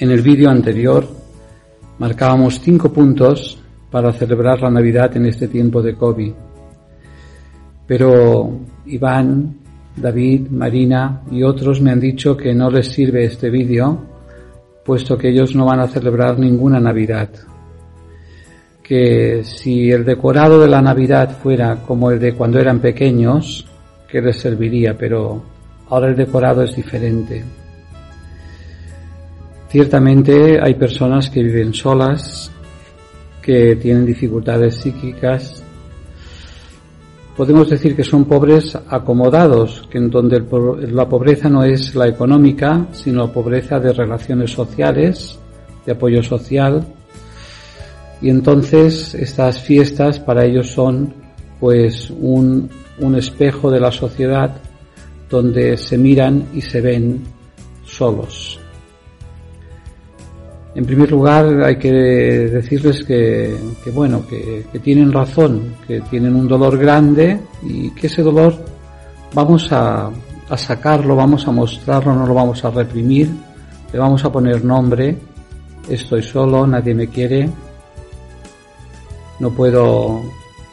En el vídeo anterior marcábamos cinco puntos para celebrar la Navidad en este tiempo de COVID. Pero Iván, David, Marina y otros me han dicho que no les sirve este vídeo, puesto que ellos no van a celebrar ninguna Navidad. Que si el decorado de la Navidad fuera como el de cuando eran pequeños, que les serviría, pero ahora el decorado es diferente. Ciertamente hay personas que viven solas, que tienen dificultades psíquicas. Podemos decir que son pobres acomodados, que en donde la pobreza no es la económica, sino pobreza de relaciones sociales, de apoyo social. Y entonces estas fiestas para ellos son pues un espejo de la sociedad donde se miran y se ven solos. En primer lugar, hay que decirles que, bueno, que, tienen razón, que tienen un dolor grande y que ese dolor vamos a, sacarlo, vamos a mostrarlo, no lo vamos a reprimir, le vamos a poner nombre, estoy solo, nadie me quiere, no puedo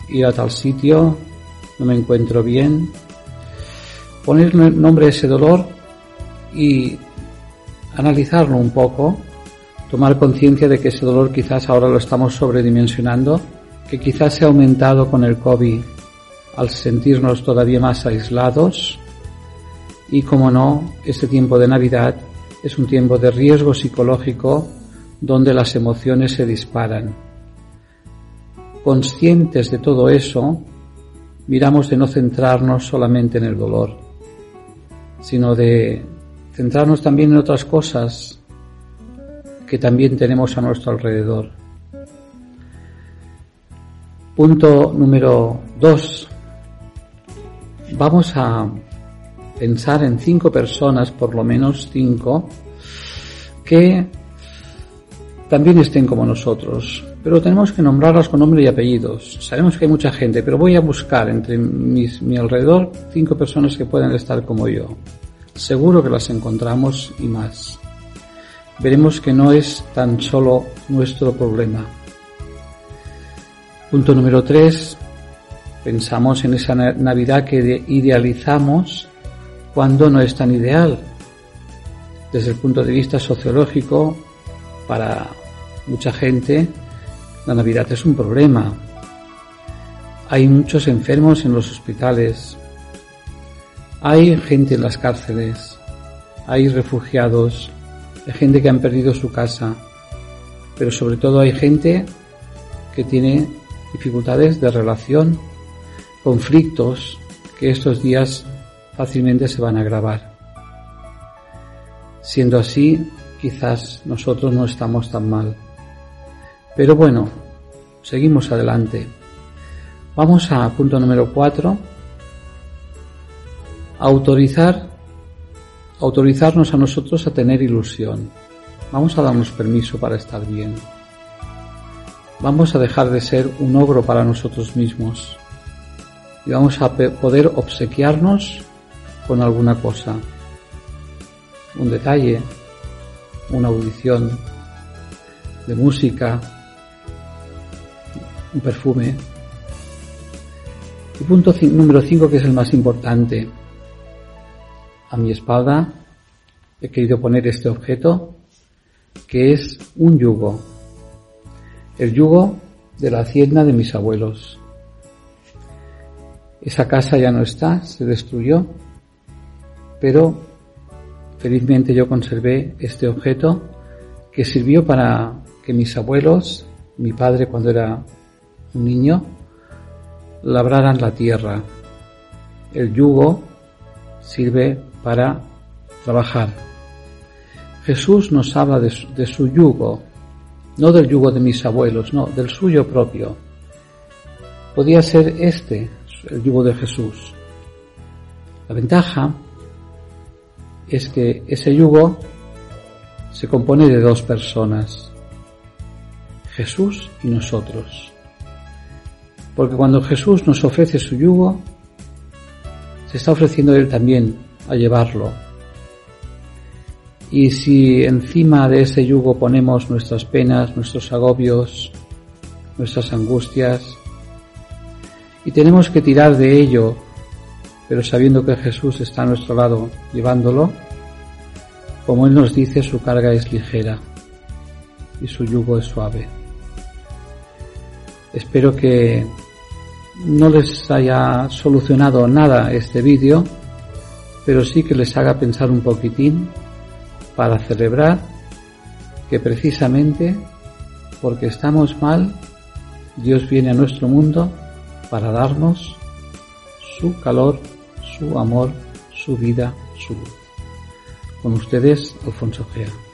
ir a tal sitio, no me encuentro bien. Poner nombre a ese dolor y analizarlo un poco tomar conciencia de que ese dolor quizás ahora lo estamos sobredimensionando, que quizás se ha aumentado con el COVID al sentirnos todavía más aislados y como no, este tiempo de Navidad es un tiempo de riesgo psicológico donde las emociones se disparan. Conscientes de todo eso, miramos de no centrarnos solamente en el dolor, sino de centrarnos también en otras cosas que también tenemos a nuestro alrededor. Punto número dos. Vamos a pensar en cinco personas, por lo menos cinco, que también estén como nosotros, pero tenemos que nombrarlas con nombre y apellidos. Sabemos que hay mucha gente, pero voy a buscar entre mis, mi alrededor cinco personas que puedan estar como yo. Seguro que las encontramos y más veremos que no es tan solo nuestro problema. Punto número tres. Pensamos en esa Navidad que idealizamos cuando no es tan ideal. Desde el punto de vista sociológico, para mucha gente, la Navidad es un problema. Hay muchos enfermos en los hospitales. Hay gente en las cárceles. Hay refugiados hay gente que han perdido su casa, pero sobre todo hay gente que tiene dificultades de relación, conflictos que estos días fácilmente se van a agravar. Siendo así, quizás nosotros no estamos tan mal. Pero bueno, seguimos adelante. Vamos a punto número cuatro. Autorizar autorizarnos a nosotros a tener ilusión. Vamos a darnos permiso para estar bien. Vamos a dejar de ser un ogro para nosotros mismos y vamos a poder obsequiarnos con alguna cosa. Un detalle, una audición de música, un perfume. Y punto número 5 que es el más importante a mi espalda he querido poner este objeto que es un yugo, el yugo de la hacienda de mis abuelos. Esa casa ya no está, se destruyó, pero felizmente yo conservé este objeto que sirvió para que mis abuelos, mi padre cuando era un niño, labraran la tierra. El yugo sirve para trabajar. Jesús nos habla de su, yugo, no del yugo de mis abuelos, no, del suyo propio. Podía ser este el yugo de Jesús. La ventaja es que ese yugo se compone de dos personas, Jesús y nosotros. Porque cuando Jesús nos ofrece su yugo, se está ofreciendo Él también a llevarlo. Y si encima de ese yugo ponemos nuestras penas, nuestros agobios, nuestras angustias, y tenemos que tirar de ello, pero sabiendo que Jesús está a nuestro lado llevándolo, como Él nos dice, su carga es ligera y su yugo es suave. Espero que no les haya solucionado nada este vídeo, pero sí que les haga pensar un poquitín para celebrar que precisamente porque estamos mal, Dios viene a nuestro mundo para darnos su calor, su amor, su vida, su luz. Con ustedes, Alfonso Gea.